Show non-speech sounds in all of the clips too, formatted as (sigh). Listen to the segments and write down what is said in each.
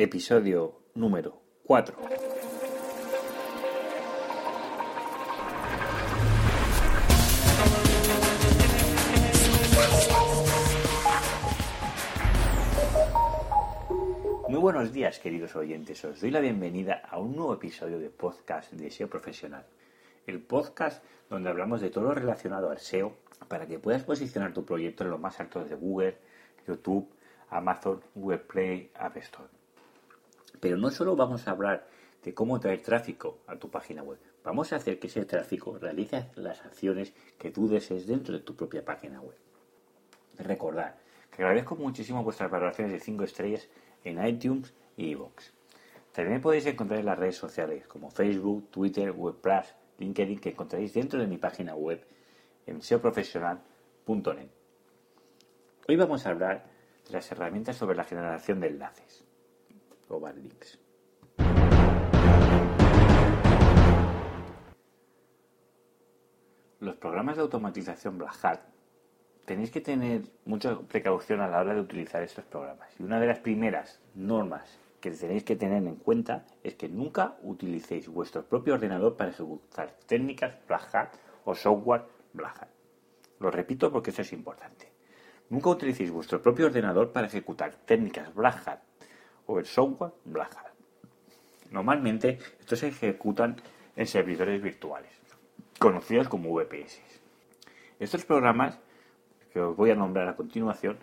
episodio número 4. Muy buenos días, queridos oyentes. Os doy la bienvenida a un nuevo episodio de podcast de SEO Profesional. El podcast donde hablamos de todo lo relacionado al SEO para que puedas posicionar tu proyecto en lo más alto de Google, YouTube, Amazon, Google Play, App Store. Pero no solo vamos a hablar de cómo traer tráfico a tu página web, vamos a hacer que ese tráfico realice las acciones que tú desees dentro de tu propia página web. Recordad que agradezco muchísimo vuestras valoraciones de 5 estrellas en iTunes y iVoox. También podéis encontrar en las redes sociales como Facebook, Twitter, Web LinkedIn que encontraréis dentro de mi página web en seoprofesional.net. Hoy vamos a hablar de las herramientas sobre la generación de enlaces Los programas de automatización Black Hat tenéis que tener mucha precaución a la hora de utilizar estos programas. Y una de las primeras normas que tenéis que tener en cuenta es que nunca utilicéis vuestro propio ordenador para ejecutar técnicas Black Hat o software Black Hat. Lo repito porque eso es importante. Nunca utilicéis vuestro propio ordenador para ejecutar técnicas Black Hat o el software Black. Normalmente estos se ejecutan en servidores virtuales, conocidos como VPS. Estos programas, que os voy a nombrar a continuación,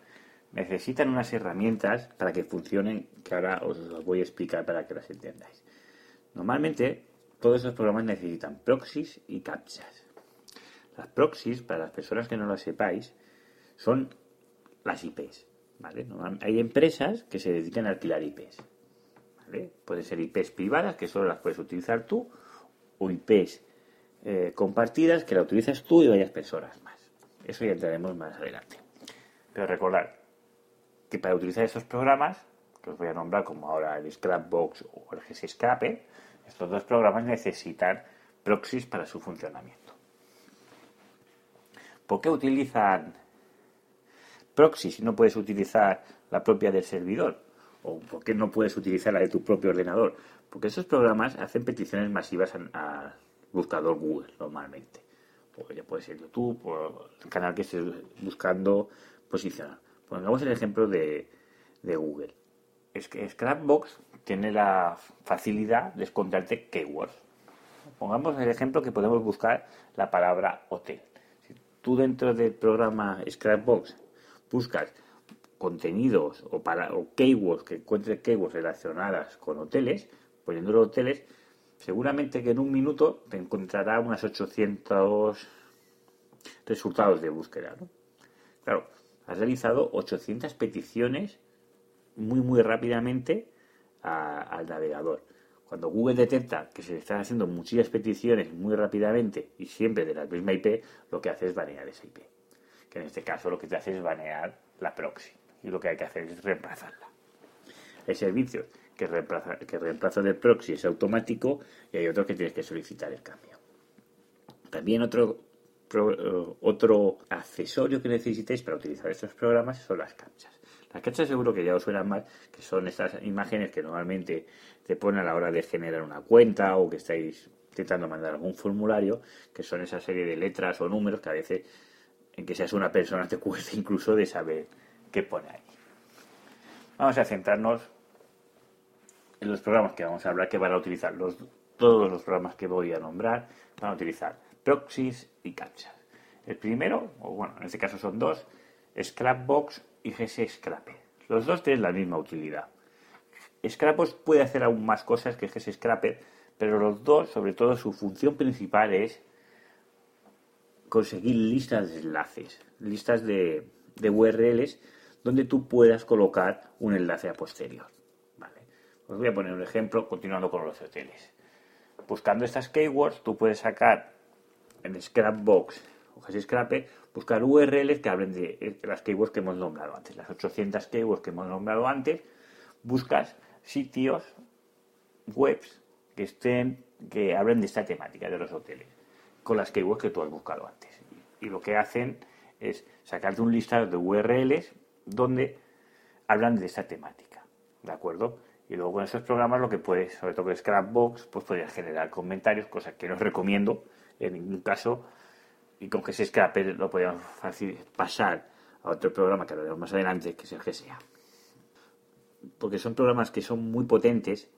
necesitan unas herramientas para que funcionen, que ahora os las voy a explicar para que las entendáis. Normalmente todos estos programas necesitan proxies y captchas. Las proxies, para las personas que no lo sepáis, son las IPs. Hay empresas que se dedican a alquilar IPs. ¿vale? Pueden ser IPs privadas, que solo las puedes utilizar tú, o IPs eh, compartidas, que la utilizas tú y varias personas más. Eso ya entraremos más adelante. Pero recordad que para utilizar estos programas, que os voy a nombrar como ahora el Scrapbox o el Scraper, estos dos programas necesitan proxies para su funcionamiento. ¿Por qué utilizan proxy si no puedes utilizar la propia del servidor? ¿O por qué no puedes utilizar la de tu propio ordenador? Porque esos programas hacen peticiones masivas al buscador Google normalmente. O ya puede ser YouTube o el canal que estés buscando posicionar. Pongamos el ejemplo de, Google. Es que Scrapbox tiene la facilidad de esconderte keywords. Pongamos el ejemplo que podemos buscar la palabra hotel. Si tú dentro del programa Scrapbox buscas contenidos o, para, o keywords que encuentres keywords relacionadas con hoteles, poniéndolo hoteles, seguramente que en un minuto te encontrará unas 800 resultados de búsqueda. Claro, has realizado 800 peticiones muy, muy rápidamente al navegador. Cuando Google detecta que se están haciendo muchísimas peticiones muy rápidamente y siempre de la misma IP, lo que hace es banear esa IP. En este caso lo que te hace es banear la proxy. Y lo que hay que hacer es reemplazarla. Hay servicios que reemplaza, que reemplazo del proxy es automático y hay otros que tienes que solicitar el cambio. También otro, otro accesorio que necesitéis para utilizar estos programas son las captchas. Las captchas seguro que ya os suenan más, que son estas imágenes que normalmente te ponen a la hora de generar una cuenta o que estáis intentando mandar algún formulario, que son esa serie de letras o números que a veces, en que seas una persona, te cuesta incluso de saber qué pone ahí. Vamos a centrarnos en los programas que vamos a hablar, que van a utilizar los, todos los programas que voy a nombrar, van a utilizar proxies y captchas. El primero, o bueno, en este caso son dos, Scrapbox y GS Scraper. Los dos tienen la misma utilidad. Scrapbox puede hacer aún más cosas que GS Scraper, pero los dos, sobre todo, su función principal es conseguir listas de enlaces, listas de, URLs donde tú puedas colocar un enlace a posterior. Vale. Os voy a poner un ejemplo continuando con los hoteles. Buscando estas keywords, tú puedes sacar en Scrapbox GS Scraper, buscar URLs que hablen de las keywords que hemos nombrado antes, las 800 keywords que hemos nombrado antes, buscas sitios, webs que estén, que hablen de esta temática de los hoteles, con las keywords que tú has buscado antes. Y lo que hacen es sacarte un listado de URLs donde hablan de esta temática, ¿de acuerdo? Y luego con esos programas lo que puedes, sobre todo con Scrapbox, pues podrías generar comentarios, cosa que no os recomiendo en ningún caso. Y con GS Scrapper lo podríamos fácil pasar a otro programa que veremos más adelante, que es el GSA. Porque son programas que son muy potentes,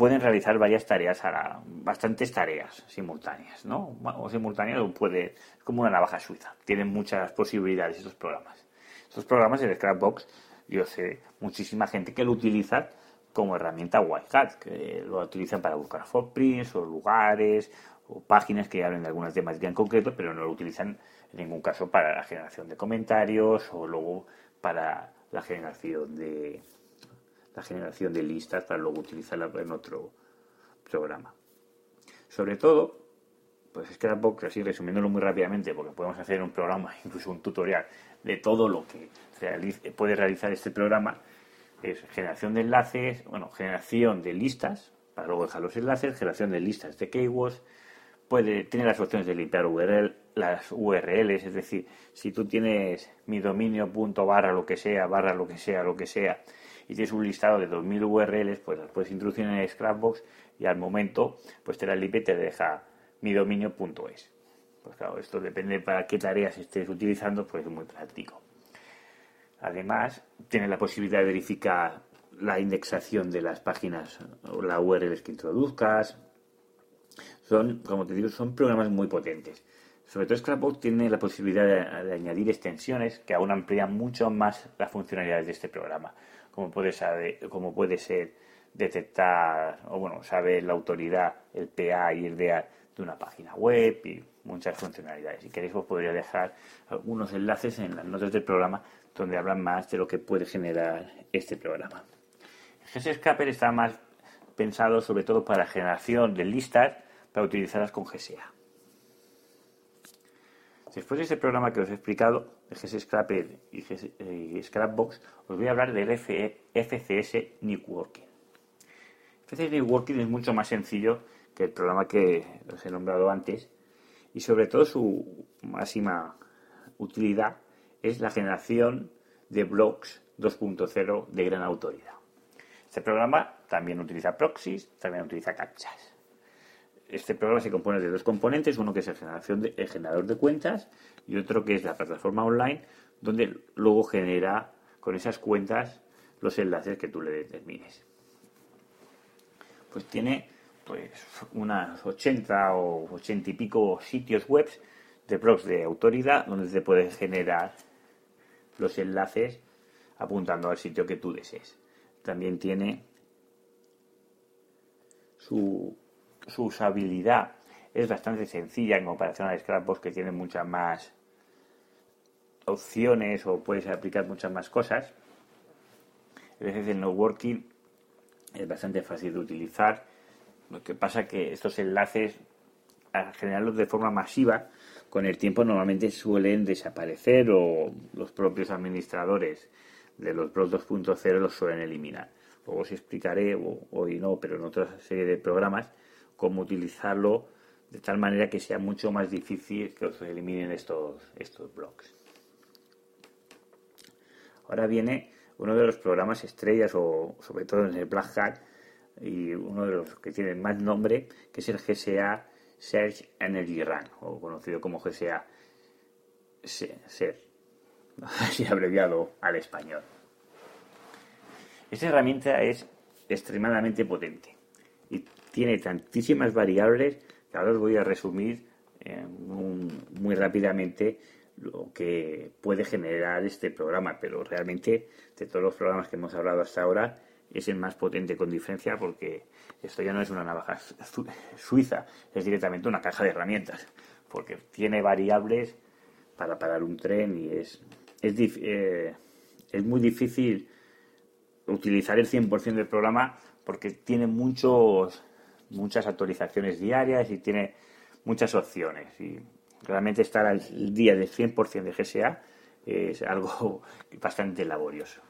pueden realizar varias tareas, a la, bastantes tareas simultáneas, ¿no? O simultáneas o puede, como una navaja suiza. Tienen muchas posibilidades estos programas. Estos programas, el Scrapbox, yo sé muchísima gente que lo utiliza como herramienta Wildcat, que lo utilizan para buscar footprints o lugares o páginas que hablen de algunas temáticas en concreto, pero no lo utilizan en ningún caso para la generación de comentarios o luego para la generación de la generación de listas para luego utilizarla en otro programa. Sobre todo, pues Scrapbox, así resumiéndolo muy rápidamente, porque podemos hacer un programa, (laughs) incluso un tutorial de todo lo que puede realizar este programa, es generación de enlaces, bueno, generación de listas, para luego dejar los enlaces, generación de listas de keywords, puede, tiene las opciones de limpiar URL, las URLs, es decir, si tú tienes mi dominio punto barra lo que sea, barra lo que sea, lo que sea, y tienes un listado de 2000 URLs, pues las puedes introducir en el Scrapbox y al momento, pues te la limpia y te deja mi dominio punto es. Pues claro, esto depende para qué tareas estés utilizando, pues es muy práctico. Además, tiene la posibilidad de verificar la indexación de las páginas o la URLs que introduzcas. Son, como te digo, son programas muy potentes. Sobre todo Scrapbox tiene la posibilidad de, añadir extensiones que aún amplían mucho más las funcionalidades de este programa, como puede, saber, como puede ser detectar, o bueno, saber la autoridad, el PA y el DA de una página web y muchas funcionalidades. Si queréis os podría dejar algunos enlaces en las notas del programa donde hablan más de lo que puede generar este programa. El está más pensado sobre todo para generación de listas para utilizarlas con GSA. Después de este programa que os he explicado, GS Scraper y, Scrapbox, os voy a hablar del FCS Networking. FCS Networking es mucho más sencillo que el programa que os he nombrado antes y sobre todo su máxima utilidad es la generación de blogs 2.0 de gran autoridad. Este programa también utiliza proxies, también utiliza captchas. Este programa se compone de dos componentes, uno que es el, generación de, generador de cuentas y otro que es la plataforma online, donde luego genera con esas cuentas los enlaces que tú le determines. Pues tiene pues unas 80 o 80 y pico sitios web de blogs de autoridad donde se puede generar los enlaces apuntando al sitio que tú desees. También tiene su, usabilidad. Es bastante sencilla en comparación a Scrapbox que tiene muchas más opciones o puedes aplicar muchas más cosas. A veces el networking es bastante fácil de utilizar. Lo que pasa que estos enlaces, al generarlos de forma masiva, con el tiempo normalmente suelen desaparecer o los propios administradores de los blogs 2.0 los suelen eliminar. Luego os explicaré, hoy no, pero en otra serie de programas, cómo utilizarlo de tal manera que sea mucho más difícil que os eliminen estos, estos blogs. Ahora viene uno de los programas estrellas, o sobre todo en el Black Hat, y uno de los que tienen más nombre, que es el GSA Search Energy Run, o conocido como GSA SER, (laughs) así abreviado al español. Esta herramienta es extremadamente potente y tiene tantísimas variables que ahora os voy a resumir muy rápidamente lo que puede generar este programa, pero realmente de todos los programas que hemos hablado hasta ahora es el más potente con diferencia porque esto ya no es una navaja suiza, es directamente una caja de herramientas, porque tiene variables para parar un tren y es, es, eh, es muy difícil utilizar el 100% del programa porque tiene muchos, muchas actualizaciones diarias y tiene muchas opciones. Y realmente estar al día del 100% de GSA es algo (laughs) bastante laborioso.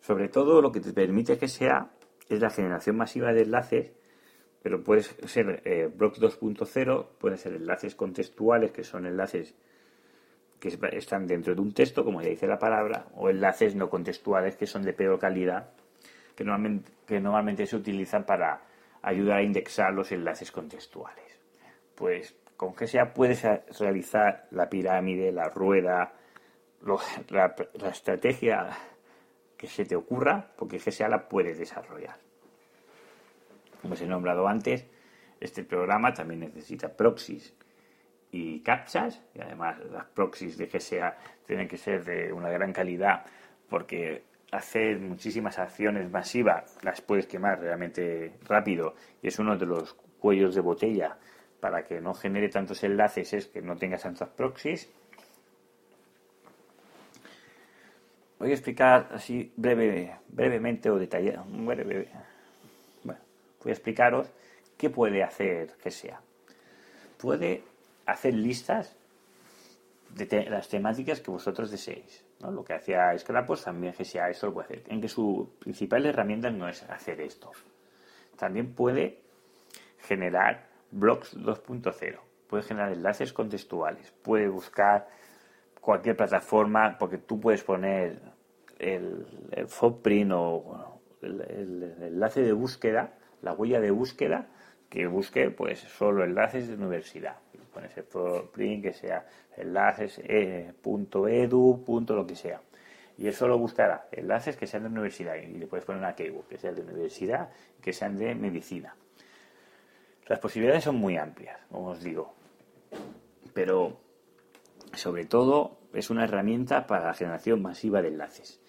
Sobre todo lo que te permite GSA es la generación masiva de enlaces, pero puede ser eh, 2.0, pueden ser enlaces contextuales, que son enlaces que están dentro de un texto, como ya dice la palabra, o enlaces no contextuales que son de peor calidad, que normalmente, se utilizan para ayudar a indexar los enlaces contextuales. Pues con GSA puedes realizar la pirámide, la rueda, la, la, estrategia que se te ocurra, porque GSA la puedes desarrollar. Como os he nombrado antes, este programa también necesita proxies y captchas, y además las proxies de GSA tienen que ser de una gran calidad, porque hacer muchísimas acciones masivas las puedes quemar realmente rápido y es uno de los cuellos de botella para que no genere tantos enlaces es que no tengas tantas proxies. Voy a explicar así breve, brevemente o detallado. Voy a explicaros qué puede hacer GSA. Puede hacer listas de las temáticas que vosotros deseéis. Lo que hacía Scrapos también GSA esto lo puede hacer. En que su principal herramienta no es hacer esto. También puede generar blogs 2.0. Puede generar enlaces contextuales. Puede buscar cualquier plataforma porque tú puedes poner el, el footprint o el, el, enlace de búsqueda, la huella de búsqueda que busque pues solo enlaces de universidad. Pones el footprint que sea enlaces eh, punto edu, punto lo que sea. Y eso lo buscará enlaces que sean de universidad y le puedes poner una keyword que sea de universidad, que sean de medicina. Las posibilidades son muy amplias, como os digo. Pero sobre todo es una herramienta para la generación masiva de enlaces.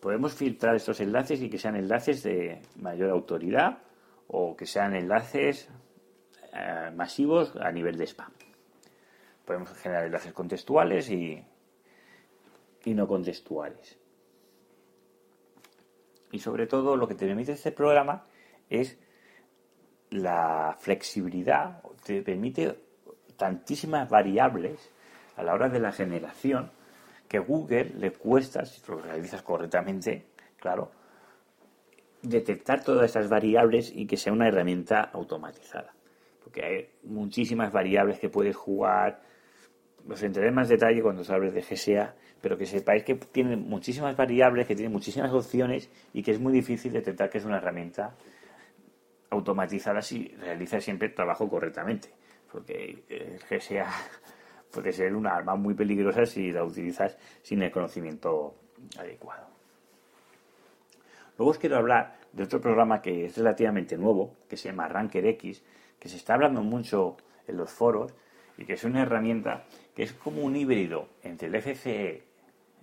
Podemos filtrar estos enlaces y que sean enlaces de mayor autoridad o que sean enlaces eh, masivos a nivel de spam. Podemos generar enlaces contextuales y, y no contextuales. Y sobre todo lo que te permite este programa es la flexibilidad, te permite tantísimas variables a la hora de la generación que Google le cuesta, si lo realizas correctamente, claro, detectar todas esas variables y que sea una herramienta automatizada. Porque hay muchísimas variables que puedes jugar, os entraré en más detalle cuando os hable de GSA, pero que sepáis que tiene muchísimas variables, que tiene muchísimas opciones y que es muy difícil detectar que es una herramienta automatizada si realiza siempre el trabajo correctamente. Porque el GSA puede ser una arma muy peligrosa si la utilizas sin el conocimiento adecuado. Luego os quiero hablar de otro programa que es relativamente nuevo, que se llama Ranker X, que se está hablando mucho en los foros y que es una herramienta que es como un híbrido entre el FCE,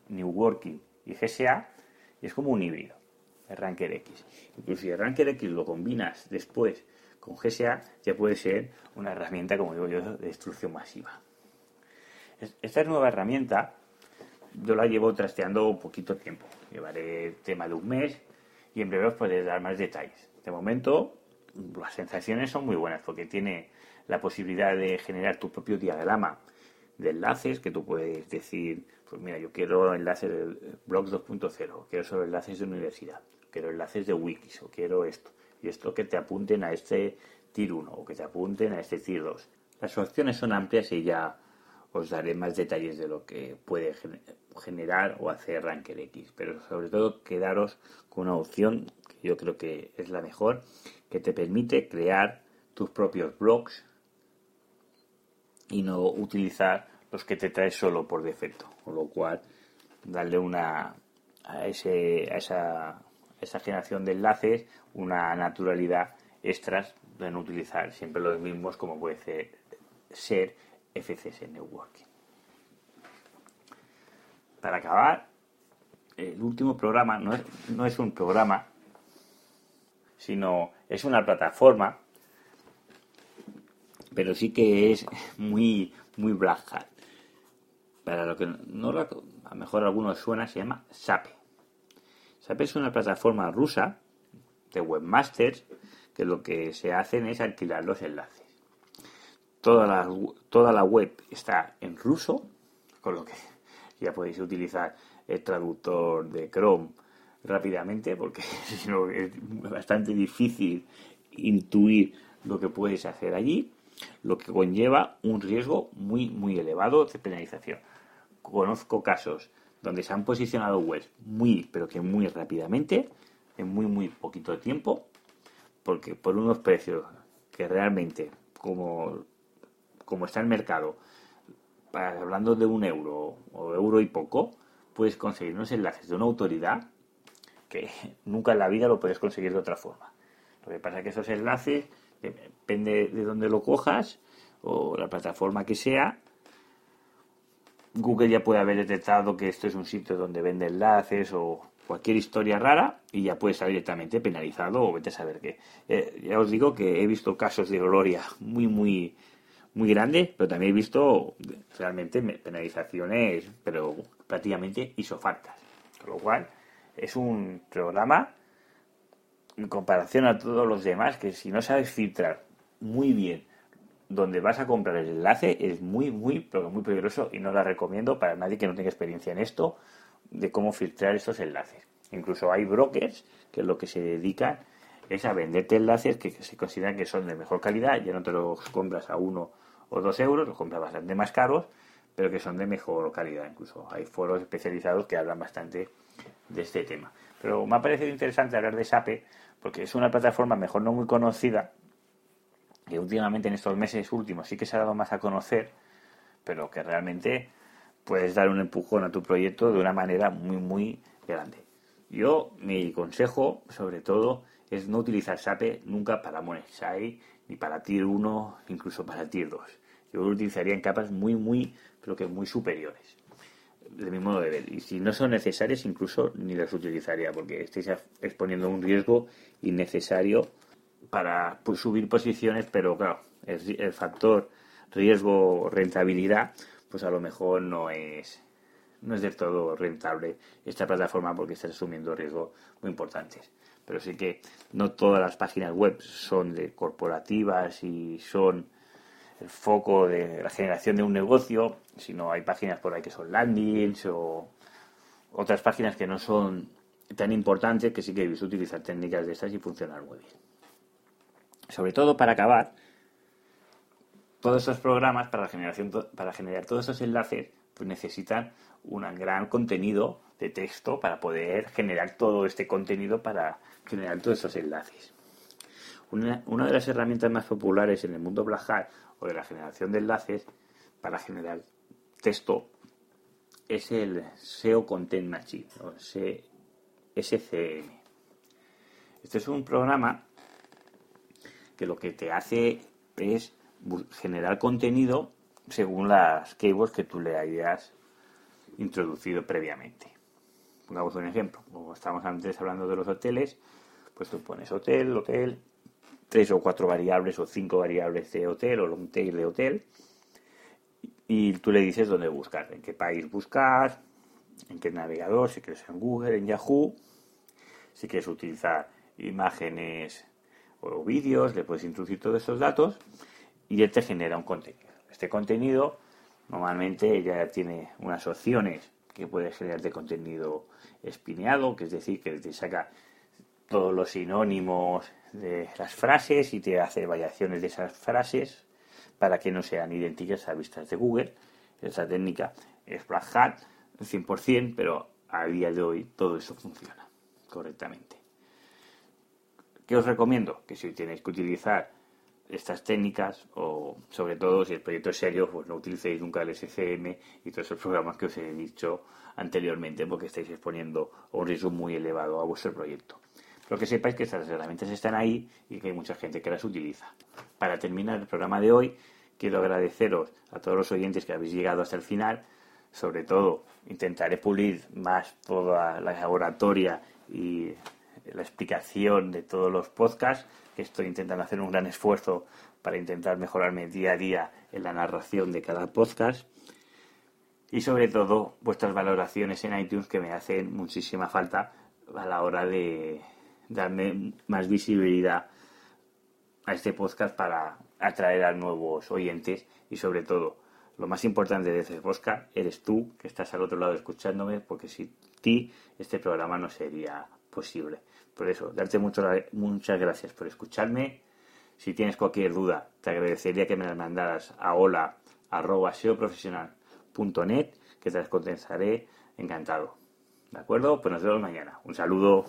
New Working y GSA, y es como un híbrido, el Ranker X. Incluso si el Ranker X lo combinas después con GSA, ya puede ser una herramienta, como digo yo, de destrucción masiva. Esta nueva herramienta yo la llevo trasteando un poquito tiempo. Llevaré tema de un mes y en breve os podré dar más detalles. De momento, las sensaciones son muy buenas porque tiene la posibilidad de generar tu propio diagrama de enlaces que tú puedes decir, pues mira, yo quiero enlaces de blogs 2.0, quiero solo enlaces de universidad, quiero enlaces de wikis o quiero esto. Y esto que te apunten a este tier 1 o que te apunten a este tier 2. Las opciones son amplias y ya os daré más detalles de lo que puede generar o hacer Ranker X. Pero sobre todo quedaros con una opción que yo creo que es la mejor, que te permite crear tus propios blogs y no utilizar los que te trae solo por defecto. Con lo cual, darle una a, ese, a esa, esa generación de enlaces una naturalidad extras de no utilizar siempre los mismos como puede ser, ser FCS Networking. Para acabar, el último programa no es, no es un programa, sino es una plataforma pero sí que es muy, muy black hat. Para lo que no, a lo mejor algunos suena, se llama SAPE. SAPE es una plataforma rusa de webmasters que lo que se hacen es alquilar los enlaces. Toda la, toda la web está en ruso, con lo que (laughs) ya podéis utilizar el traductor de Chrome rápidamente, porque (laughs) es bastante difícil intuir lo que puedes hacer allí lo que conlleva un riesgo muy, muy elevado de penalización. conozco casos donde se han posicionado webs muy, pero que muy rápidamente, en muy, muy poquito tiempo, porque por unos precios que realmente, como, como está el mercado, hablando de un euro o euro y poco, puedes conseguir unos enlaces de una autoridad que (laughs) nunca en la vida lo puedes conseguir de otra forma. Lo que pasa es que esos enlaces, depende de dónde lo cojas o la plataforma que sea, Google ya puede haber detectado que esto es un sitio donde vende enlaces o cualquier historia rara y ya puede estar directamente penalizado o vete a saber qué. Eh, ya os digo que he visto casos de gloria muy, muy, muy grandes, pero también he visto realmente penalizaciones, pero prácticamente isofactas. Con lo cual, es un programa en comparación a todos los demás que si no sabes filtrar muy bien donde vas a comprar el enlace es muy, muy, pero muy peligroso y no la recomiendo para nadie que no tenga experiencia en esto de cómo filtrar estos enlaces. Incluso hay brokers que lo que se dedican es a venderte enlaces que se consideran que son de mejor calidad, ya no te los compras a uno o dos euros, los compras bastante más caros, pero que son de mejor calidad. Incluso hay foros especializados que hablan bastante de este tema. Pero me ha parecido interesante hablar de SAPE porque es una plataforma mejor no muy conocida que últimamente en estos meses últimos sí que se ha dado más a conocer, pero que realmente puedes dar un empujón a tu proyecto de una manera muy, muy grande. Yo, mi consejo, sobre todo, es no utilizar SAPE nunca para Monetize, ni para Tier 1, incluso para Tier 2. Yo utilizaría en capas muy, muy, pero que muy superiores. De mi modo de ver. Y si no son necesarias, incluso ni las utilizaría, porque estáis exponiendo un riesgo innecesario para pues, subir posiciones, pero claro, el, factor riesgo-rentabilidad, pues a lo mejor no es, no es del todo rentable esta plataforma porque está asumiendo riesgos muy importantes. Pero sí que no todas las páginas web son de corporativas y son el foco de la generación de un negocio, sino hay páginas por ahí que son landings o otras páginas que no son tan importantes que sí que debéis utilizar técnicas de estas y funcionar muy bien. Sobre todo para acabar, todos esos programas para, generación, para generar todos esos enlaces pues necesitan un gran contenido de texto para poder generar todo este contenido para generar todos esos enlaces. Una, una de las herramientas más populares en el mundo Black Hat o de la generación de enlaces para generar texto es el SEO Content Machine o SCM. Este es un programa que lo que te hace es generar contenido según las keywords que tú le hayas introducido previamente. Pongamos un ejemplo, como estábamos antes hablando de los hoteles, pues tú pones hotel, hotel, tres o cuatro variables o cinco variables de hotel o long tail de hotel y tú le dices dónde buscar, en qué país buscar, en qué navegador, si quieres en Google, en Yahoo, si quieres utilizar imágenes o vídeos, le puedes introducir todos esos datos y él te genera un contenido. Este contenido normalmente ya tiene unas opciones que puede de contenido espineado, que es decir, que te saca todos los sinónimos de las frases y te hace variaciones de esas frases para que no sean idénticas a vistas de Google. Esa técnica es Black Hat 100%, pero a día de hoy todo eso funciona correctamente. ¿Qué os recomiendo? Que si tenéis que utilizar estas técnicas o sobre todo si el proyecto es serio, pues no utilicéis nunca el SCM y todos esos programas que os he dicho anteriormente porque estáis exponiendo un riesgo muy elevado a vuestro proyecto. Pero que sepáis que estas herramientas están ahí y que hay mucha gente que las utiliza. Para terminar el programa de hoy, quiero agradeceros a todos los oyentes que habéis llegado hasta el final. Sobre todo, intentaré pulir más toda la oratoria y la explicación de todos los podcasts, que estoy intentando hacer un gran esfuerzo para intentar mejorarme día a día en la narración de cada podcast. Y sobre todo vuestras valoraciones en iTunes que me hacen muchísima falta a la hora de darme más visibilidad a este podcast para atraer a nuevos oyentes y sobre todo lo más importante de este podcast eres tú que estás al otro lado escuchándome porque sin ti este programa no sería posible. Por eso, darte muchas gracias por escucharme. Si tienes cualquier duda, te agradecería que me la mandaras a hola.seoprofesional.net, que te las contestaré encantado. ¿De acuerdo? Pues nos vemos mañana. Un saludo.